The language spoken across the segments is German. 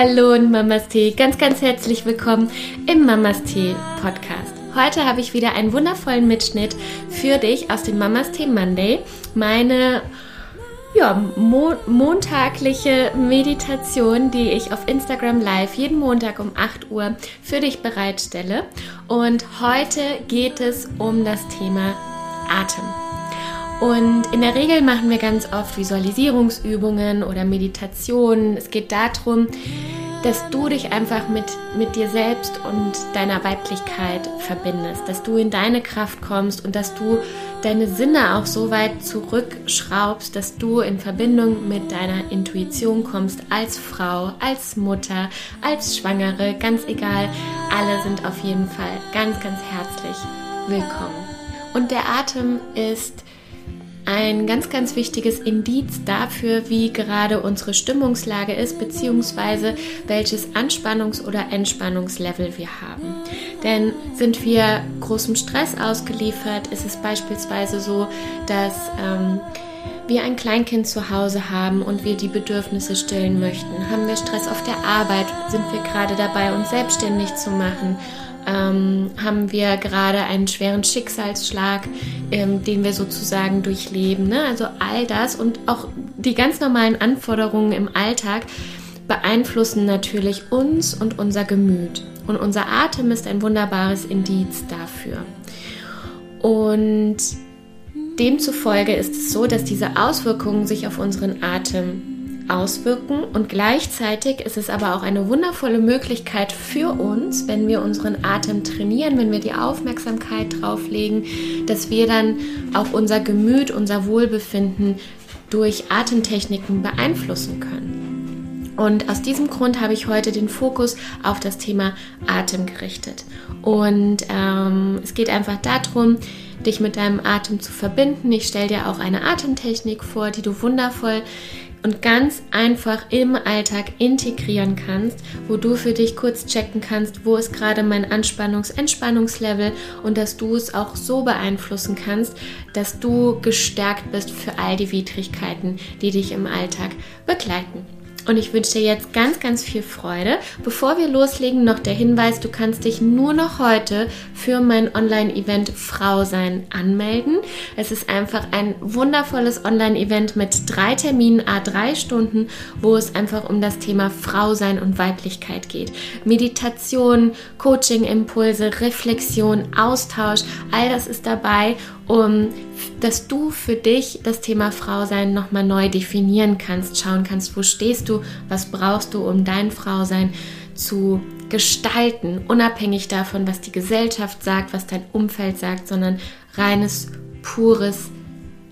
Hallo und Mamas Tee, ganz, ganz herzlich willkommen im Mamas Tee Podcast. Heute habe ich wieder einen wundervollen Mitschnitt für dich aus dem Mamas Tee Monday. Meine ja, mo montagliche Meditation, die ich auf Instagram Live jeden Montag um 8 Uhr für dich bereitstelle. Und heute geht es um das Thema Atem. Und in der Regel machen wir ganz oft Visualisierungsübungen oder Meditationen. Es geht darum, dass du dich einfach mit, mit dir selbst und deiner Weiblichkeit verbindest, dass du in deine Kraft kommst und dass du deine Sinne auch so weit zurückschraubst, dass du in Verbindung mit deiner Intuition kommst als Frau, als Mutter, als Schwangere, ganz egal. Alle sind auf jeden Fall ganz, ganz herzlich willkommen. Und der Atem ist ein ganz, ganz wichtiges Indiz dafür, wie gerade unsere Stimmungslage ist, beziehungsweise welches Anspannungs- oder Entspannungslevel wir haben. Denn sind wir großem Stress ausgeliefert, ist es beispielsweise so, dass ähm, wir ein Kleinkind zu Hause haben und wir die Bedürfnisse stillen möchten. Haben wir Stress auf der Arbeit? Sind wir gerade dabei, uns selbstständig zu machen? Ähm, haben wir gerade einen schweren Schicksalsschlag, ähm, den wir sozusagen durchleben. Ne? Also all das und auch die ganz normalen Anforderungen im Alltag beeinflussen natürlich uns und unser Gemüt. Und unser Atem ist ein wunderbares Indiz dafür. Und demzufolge ist es so, dass diese Auswirkungen sich auf unseren Atem auswirken und gleichzeitig ist es aber auch eine wundervolle Möglichkeit für uns, wenn wir unseren Atem trainieren, wenn wir die Aufmerksamkeit drauflegen, dass wir dann auch unser Gemüt, unser Wohlbefinden durch Atemtechniken beeinflussen können. Und aus diesem Grund habe ich heute den Fokus auf das Thema Atem gerichtet. Und ähm, es geht einfach darum, dich mit deinem Atem zu verbinden. Ich stelle dir auch eine Atemtechnik vor, die du wundervoll und ganz einfach im Alltag integrieren kannst, wo du für dich kurz checken kannst, wo ist gerade mein Anspannungs-Entspannungslevel und dass du es auch so beeinflussen kannst, dass du gestärkt bist für all die Widrigkeiten, die dich im Alltag begleiten. Und ich wünsche dir jetzt ganz, ganz viel Freude. Bevor wir loslegen, noch der Hinweis, du kannst dich nur noch heute für mein Online-Event Frau sein anmelden. Es ist einfach ein wundervolles Online-Event mit drei Terminen, a drei Stunden, wo es einfach um das Thema Frau sein und Weiblichkeit geht. Meditation, Coaching-Impulse, Reflexion, Austausch, all das ist dabei um dass du für dich das Thema Frausein nochmal neu definieren kannst, schauen kannst, wo stehst du, was brauchst du, um dein Frausein zu gestalten, unabhängig davon, was die Gesellschaft sagt, was dein Umfeld sagt, sondern reines, pures,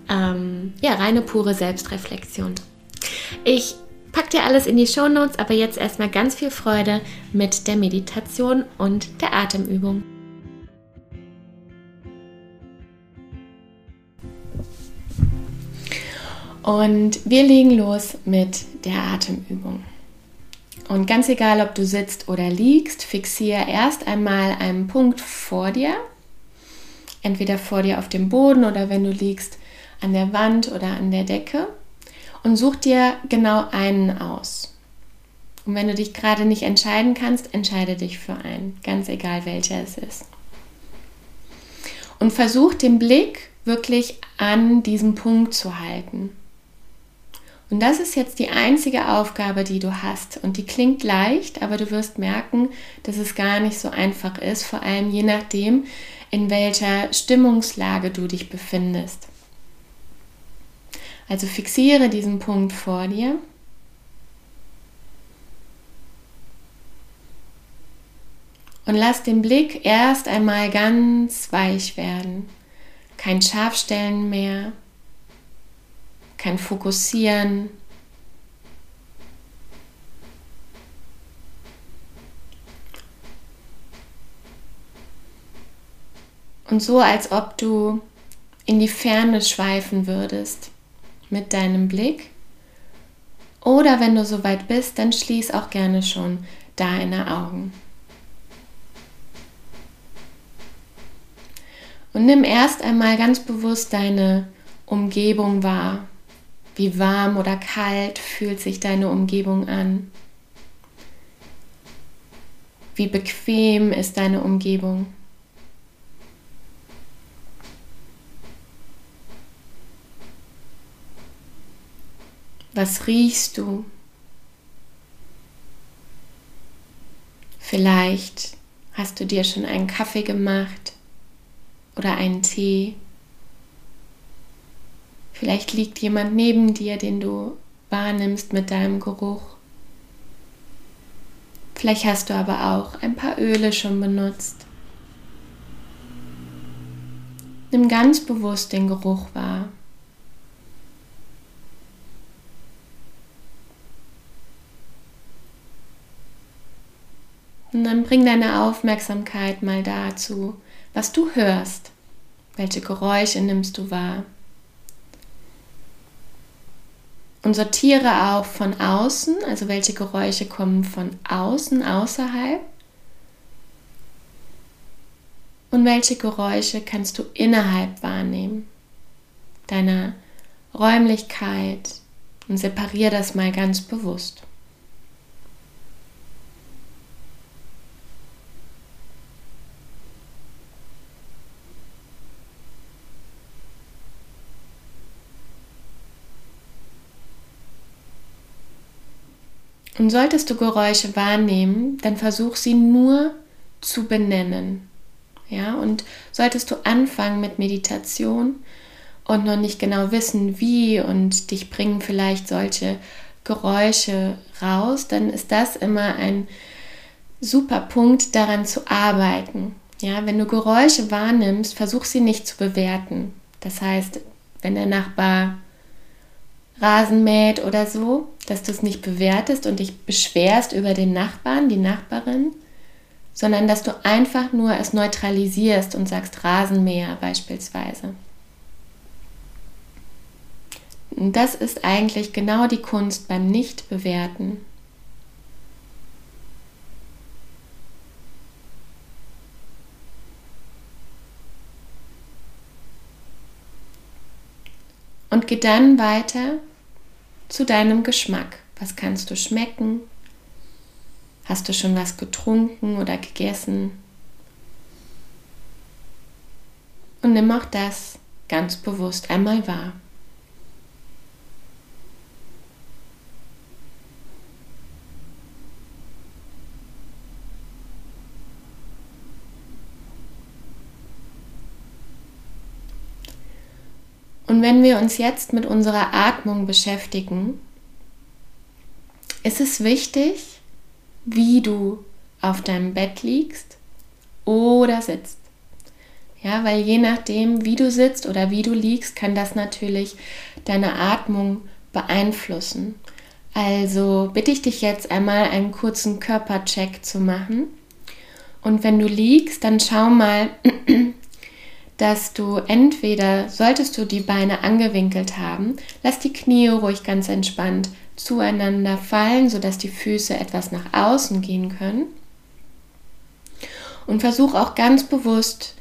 ähm, ja, reine, pure Selbstreflexion. Ich packe dir alles in die Show Notes, aber jetzt erstmal ganz viel Freude mit der Meditation und der Atemübung. Und wir legen los mit der Atemübung. Und ganz egal, ob du sitzt oder liegst, fixiere erst einmal einen Punkt vor dir. Entweder vor dir auf dem Boden oder wenn du liegst an der Wand oder an der Decke. Und such dir genau einen aus. Und wenn du dich gerade nicht entscheiden kannst, entscheide dich für einen, ganz egal welcher es ist. Und versuch den Blick wirklich an diesem Punkt zu halten. Und das ist jetzt die einzige Aufgabe, die du hast. Und die klingt leicht, aber du wirst merken, dass es gar nicht so einfach ist, vor allem je nachdem, in welcher Stimmungslage du dich befindest. Also fixiere diesen Punkt vor dir. Und lass den Blick erst einmal ganz weich werden. Kein Scharfstellen mehr, kein Fokussieren. Und so, als ob du in die Ferne schweifen würdest mit deinem Blick. Oder wenn du soweit bist, dann schließ auch gerne schon deine Augen. Und nimm erst einmal ganz bewusst deine Umgebung wahr. Wie warm oder kalt fühlt sich deine Umgebung an? Wie bequem ist deine Umgebung? Was riechst du? Vielleicht hast du dir schon einen Kaffee gemacht oder einen Tee. Vielleicht liegt jemand neben dir, den du wahrnimmst mit deinem Geruch. Vielleicht hast du aber auch ein paar Öle schon benutzt. Nimm ganz bewusst den Geruch wahr. Und dann bring deine Aufmerksamkeit mal dazu, was du hörst. Welche Geräusche nimmst du wahr? Und sortiere auch von außen, also welche Geräusche kommen von außen, außerhalb. Und welche Geräusche kannst du innerhalb wahrnehmen, deiner Räumlichkeit. Und separiere das mal ganz bewusst. Und solltest du Geräusche wahrnehmen, dann versuch sie nur zu benennen. Ja, und solltest du anfangen mit Meditation und noch nicht genau wissen, wie und dich bringen vielleicht solche Geräusche raus, dann ist das immer ein super Punkt, daran zu arbeiten. Ja, wenn du Geräusche wahrnimmst, versuch sie nicht zu bewerten. Das heißt, wenn der Nachbar Rasen mäht oder so, dass du es nicht bewertest und dich beschwerst über den Nachbarn, die Nachbarin, sondern dass du einfach nur es neutralisierst und sagst Rasenmäher beispielsweise. Und das ist eigentlich genau die Kunst beim Nicht-Bewerten. Und geh dann weiter zu deinem Geschmack. Was kannst du schmecken? Hast du schon was getrunken oder gegessen? Und nimm auch das ganz bewusst einmal wahr. Und wenn wir uns jetzt mit unserer Atmung beschäftigen, ist es wichtig, wie du auf deinem Bett liegst oder sitzt. Ja, weil je nachdem, wie du sitzt oder wie du liegst, kann das natürlich deine Atmung beeinflussen. Also bitte ich dich jetzt einmal einen kurzen Körpercheck zu machen. Und wenn du liegst, dann schau mal, dass du entweder, solltest du die Beine angewinkelt haben, lass die Knie ruhig ganz entspannt zueinander fallen, sodass die Füße etwas nach außen gehen können. Und versuch auch ganz bewusst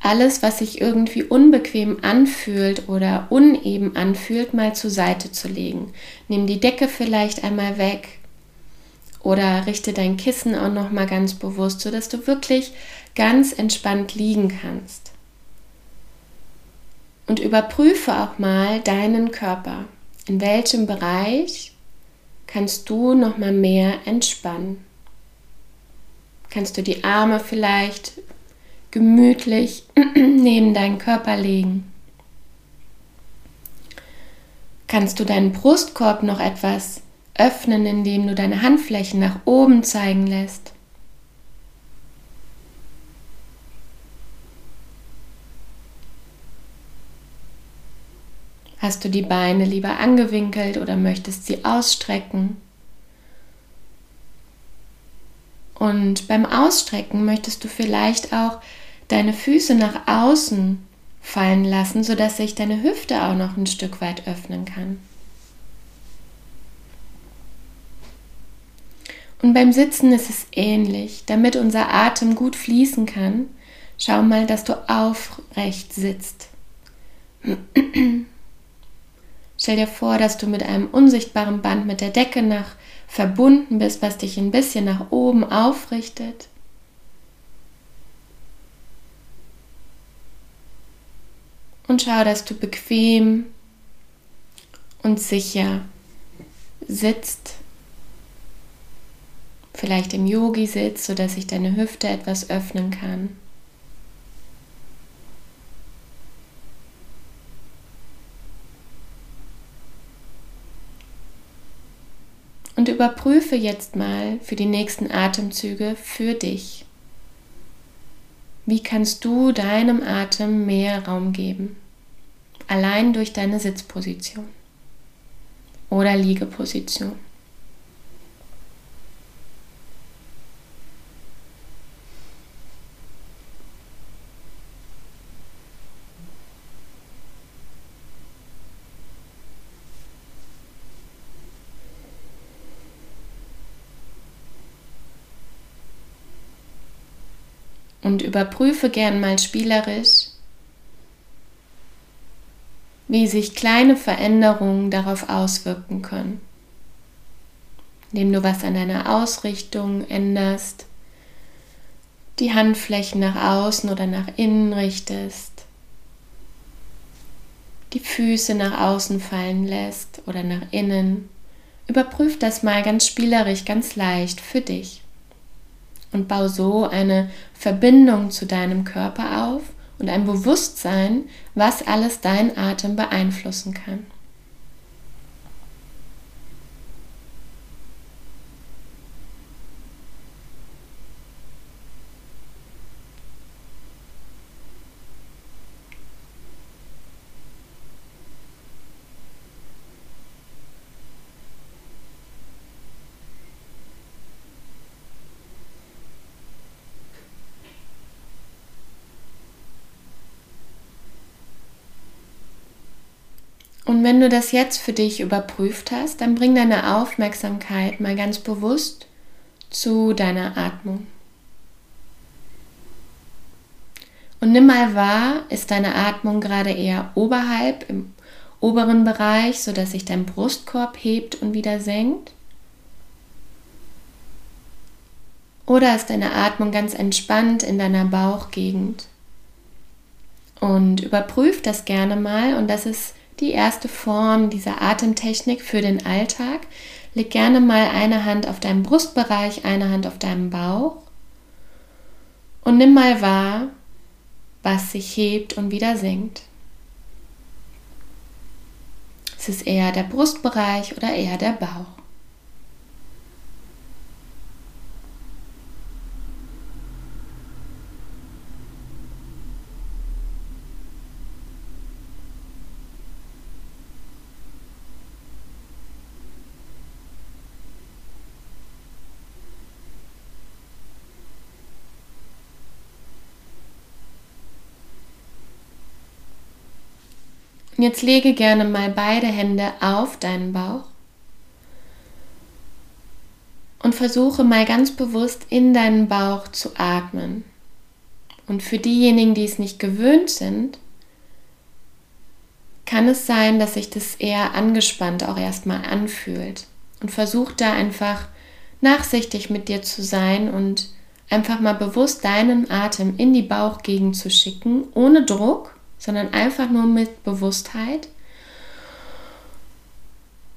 alles, was sich irgendwie unbequem anfühlt oder uneben anfühlt, mal zur Seite zu legen. Nimm die Decke vielleicht einmal weg oder richte dein Kissen auch noch mal ganz bewusst, sodass du wirklich ganz entspannt liegen kannst und überprüfe auch mal deinen Körper. In welchem Bereich kannst du noch mal mehr entspannen? Kannst du die Arme vielleicht gemütlich neben deinen Körper legen? Kannst du deinen Brustkorb noch etwas öffnen, indem du deine Handflächen nach oben zeigen lässt? Hast du die Beine lieber angewinkelt oder möchtest sie ausstrecken? Und beim Ausstrecken möchtest du vielleicht auch deine Füße nach außen fallen lassen, sodass sich deine Hüfte auch noch ein Stück weit öffnen kann. Und beim Sitzen ist es ähnlich. Damit unser Atem gut fließen kann, schau mal, dass du aufrecht sitzt. Stell dir vor, dass du mit einem unsichtbaren Band mit der Decke nach verbunden bist, was dich ein bisschen nach oben aufrichtet. Und schau, dass du bequem und sicher sitzt. Vielleicht im Yogi sitzt, sodass sich deine Hüfte etwas öffnen kann. Überprüfe jetzt mal für die nächsten Atemzüge für dich. Wie kannst du deinem Atem mehr Raum geben? Allein durch deine Sitzposition oder Liegeposition. Und überprüfe gern mal spielerisch, wie sich kleine Veränderungen darauf auswirken können. Indem du was an deiner Ausrichtung änderst, die Handflächen nach außen oder nach innen richtest, die Füße nach außen fallen lässt oder nach innen. Überprüf das mal ganz spielerisch, ganz leicht für dich und bau so eine Verbindung zu deinem Körper auf und ein Bewusstsein, was alles dein Atem beeinflussen kann. Und wenn du das jetzt für dich überprüft hast, dann bring deine Aufmerksamkeit mal ganz bewusst zu deiner Atmung. Und nimm mal wahr, ist deine Atmung gerade eher oberhalb im oberen Bereich, sodass sich dein Brustkorb hebt und wieder senkt? Oder ist deine Atmung ganz entspannt in deiner Bauchgegend? Und überprüf das gerne mal und das ist die erste Form dieser Atemtechnik für den Alltag. Leg gerne mal eine Hand auf deinem Brustbereich, eine Hand auf deinem Bauch und nimm mal wahr, was sich hebt und wieder senkt. Ist es eher der Brustbereich oder eher der Bauch? Jetzt lege gerne mal beide Hände auf deinen Bauch und versuche mal ganz bewusst in deinen Bauch zu atmen. Und für diejenigen, die es nicht gewöhnt sind, kann es sein, dass sich das eher angespannt auch erstmal anfühlt. Und versuch da einfach nachsichtig mit dir zu sein und einfach mal bewusst deinen Atem in die Bauchgegend zu schicken, ohne Druck sondern einfach nur mit Bewusstheit.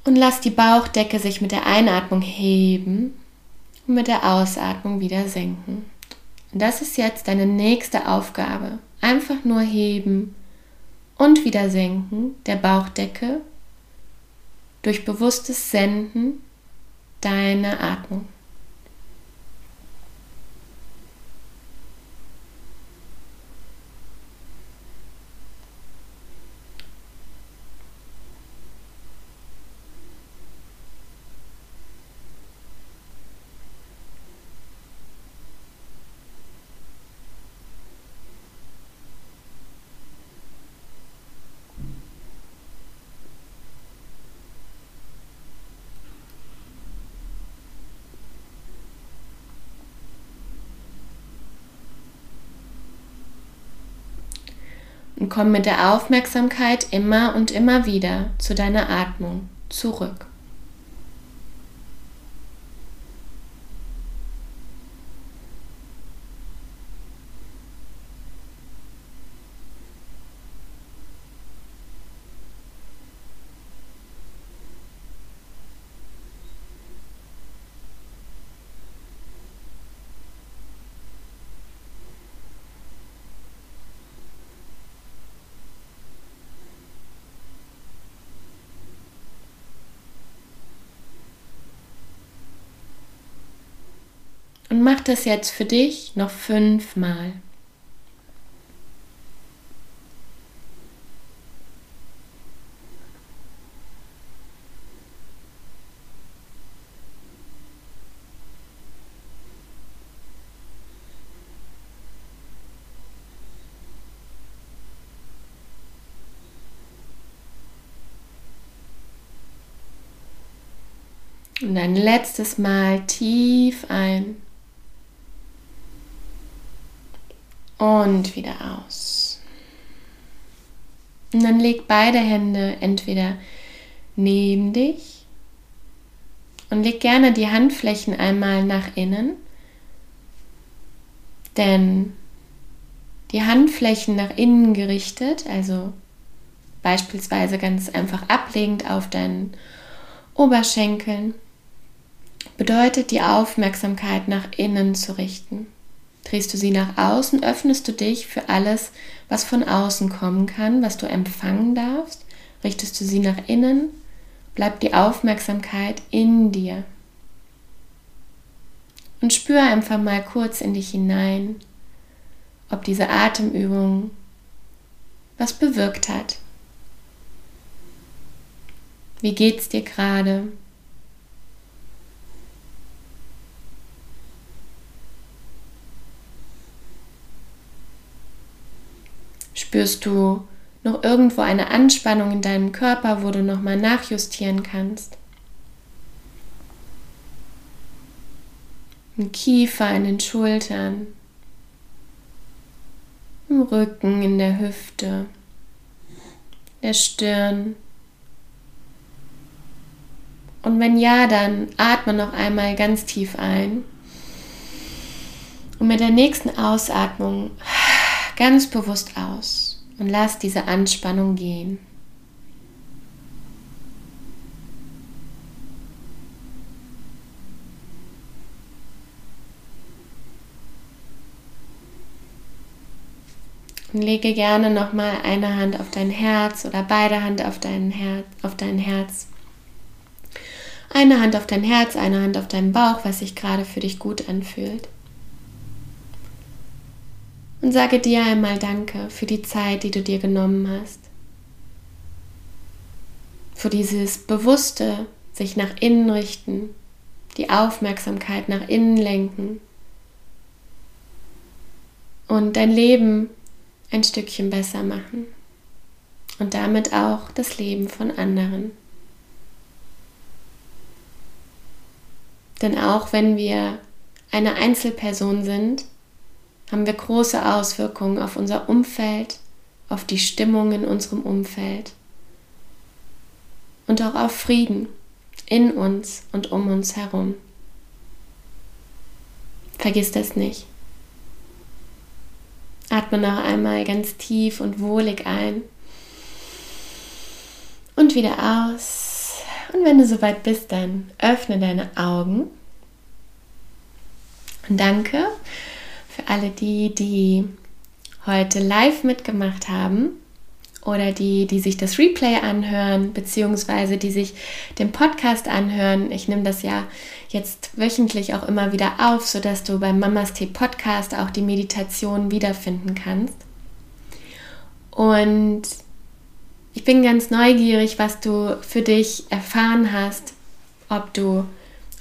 Und lass die Bauchdecke sich mit der Einatmung heben und mit der Ausatmung wieder senken. Und das ist jetzt deine nächste Aufgabe. Einfach nur heben und wieder senken der Bauchdecke durch bewusstes Senden deiner Atmung. Und komm mit der Aufmerksamkeit immer und immer wieder zu deiner Atmung zurück. Und mach das jetzt für dich noch fünfmal. Und ein letztes Mal tief ein. Und wieder aus. Und dann leg beide Hände entweder neben dich und leg gerne die Handflächen einmal nach innen. Denn die Handflächen nach innen gerichtet, also beispielsweise ganz einfach ablegend auf deinen Oberschenkeln, bedeutet die Aufmerksamkeit nach innen zu richten. Drehst du sie nach außen, öffnest du dich für alles, was von außen kommen kann, was du empfangen darfst. Richtest du sie nach innen, bleibt die Aufmerksamkeit in dir. Und spür einfach mal kurz in dich hinein, ob diese Atemübung was bewirkt hat. Wie geht's dir gerade? Spürst du noch irgendwo eine Anspannung in deinem Körper, wo du nochmal nachjustieren kannst? Im Kiefer, in den Schultern, im Rücken, in der Hüfte, der Stirn. Und wenn ja, dann atme noch einmal ganz tief ein. Und mit der nächsten Ausatmung ganz bewusst aus und lass diese Anspannung gehen. Und lege gerne nochmal eine Hand auf dein Herz oder beide Hand auf dein, Her auf dein Herz. Eine Hand auf dein Herz, eine Hand auf deinen Bauch, was sich gerade für dich gut anfühlt und sage dir einmal Danke für die Zeit, die du dir genommen hast. Für dieses bewusste sich nach innen richten, die Aufmerksamkeit nach innen lenken und dein Leben ein Stückchen besser machen und damit auch das Leben von anderen. Denn auch wenn wir eine Einzelperson sind, haben wir große Auswirkungen auf unser Umfeld, auf die Stimmung in unserem Umfeld und auch auf Frieden in uns und um uns herum. Vergiss das nicht. Atme noch einmal ganz tief und wohlig ein und wieder aus. Und wenn du soweit bist, dann öffne deine Augen. Und danke alle die, die heute live mitgemacht haben oder die, die sich das Replay anhören, beziehungsweise die sich den Podcast anhören. Ich nehme das ja jetzt wöchentlich auch immer wieder auf, sodass du beim Mamas Tee Podcast auch die Meditation wiederfinden kannst. Und ich bin ganz neugierig, was du für dich erfahren hast, ob du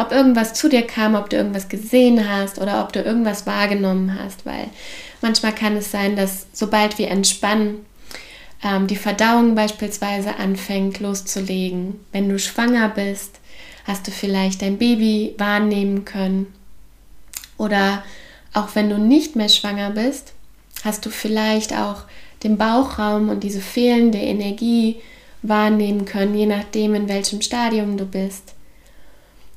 ob irgendwas zu dir kam, ob du irgendwas gesehen hast oder ob du irgendwas wahrgenommen hast, weil manchmal kann es sein, dass sobald wir entspannen, ähm, die Verdauung beispielsweise anfängt loszulegen. Wenn du schwanger bist, hast du vielleicht dein Baby wahrnehmen können. Oder auch wenn du nicht mehr schwanger bist, hast du vielleicht auch den Bauchraum und diese fehlende Energie wahrnehmen können, je nachdem, in welchem Stadium du bist.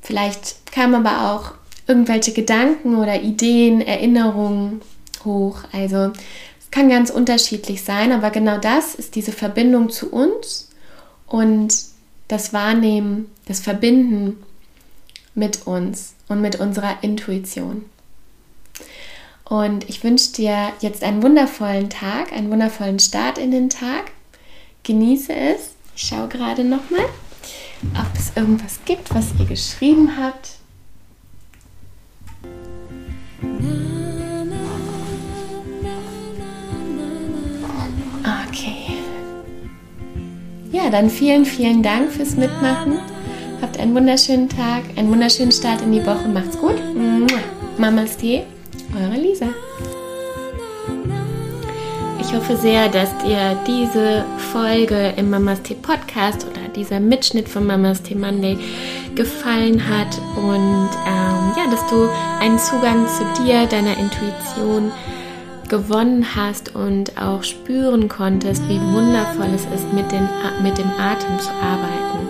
Vielleicht kamen aber auch irgendwelche Gedanken oder Ideen, Erinnerungen hoch. Also es kann ganz unterschiedlich sein, aber genau das ist diese Verbindung zu uns und das Wahrnehmen, das Verbinden mit uns und mit unserer Intuition. Und ich wünsche dir jetzt einen wundervollen Tag, einen wundervollen Start in den Tag. Genieße es. Ich schaue gerade nochmal ob es irgendwas gibt, was ihr geschrieben habt. Okay. Ja, dann vielen, vielen Dank fürs Mitmachen. Habt einen wunderschönen Tag, einen wunderschönen Start in die Woche. Macht's gut. Mamas Tee, eure Lisa. Ich hoffe sehr, dass ihr diese Folge im Mamas Tee Podcast dieser Mitschnitt von Mamas Tee Monday gefallen hat und ähm, ja, dass du einen Zugang zu dir, deiner Intuition gewonnen hast und auch spüren konntest, wie wundervoll es ist, mit, den, mit dem Atem zu arbeiten.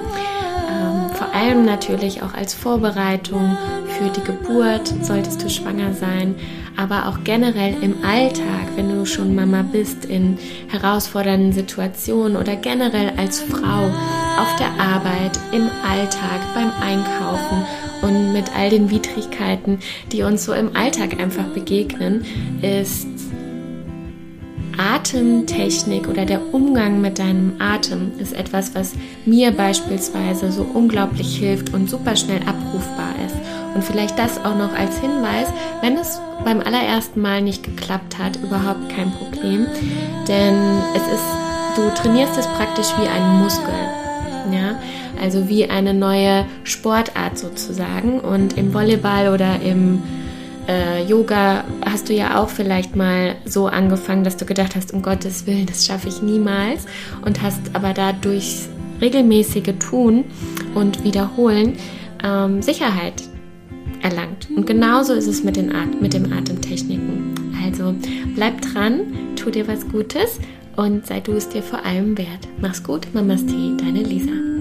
Ähm, vor allem natürlich auch als Vorbereitung für die Geburt, solltest du schwanger sein, aber auch generell im Alltag, wenn du schon Mama bist, in herausfordernden Situationen oder generell als Frau auf der Arbeit, im Alltag, beim Einkaufen und mit all den Widrigkeiten, die uns so im Alltag einfach begegnen, ist Atemtechnik oder der Umgang mit deinem Atem ist etwas, was mir beispielsweise so unglaublich hilft und super schnell abrufbar ist. Und vielleicht das auch noch als Hinweis, wenn es beim allerersten Mal nicht geklappt hat, überhaupt kein Problem. Denn es ist, du trainierst es praktisch wie einen Muskel. Ja, also wie eine neue Sportart sozusagen. Und im Volleyball oder im äh, Yoga hast du ja auch vielleicht mal so angefangen, dass du gedacht hast, um Gottes Willen, das schaffe ich niemals. Und hast aber dadurch regelmäßige Tun und Wiederholen ähm, Sicherheit erlangt. Und genauso ist es mit, den At mit den Atemtechniken. Also bleib dran, tu dir was Gutes und sei du es dir vor allem wert. Mach's gut, Mamas Tee, deine Lisa.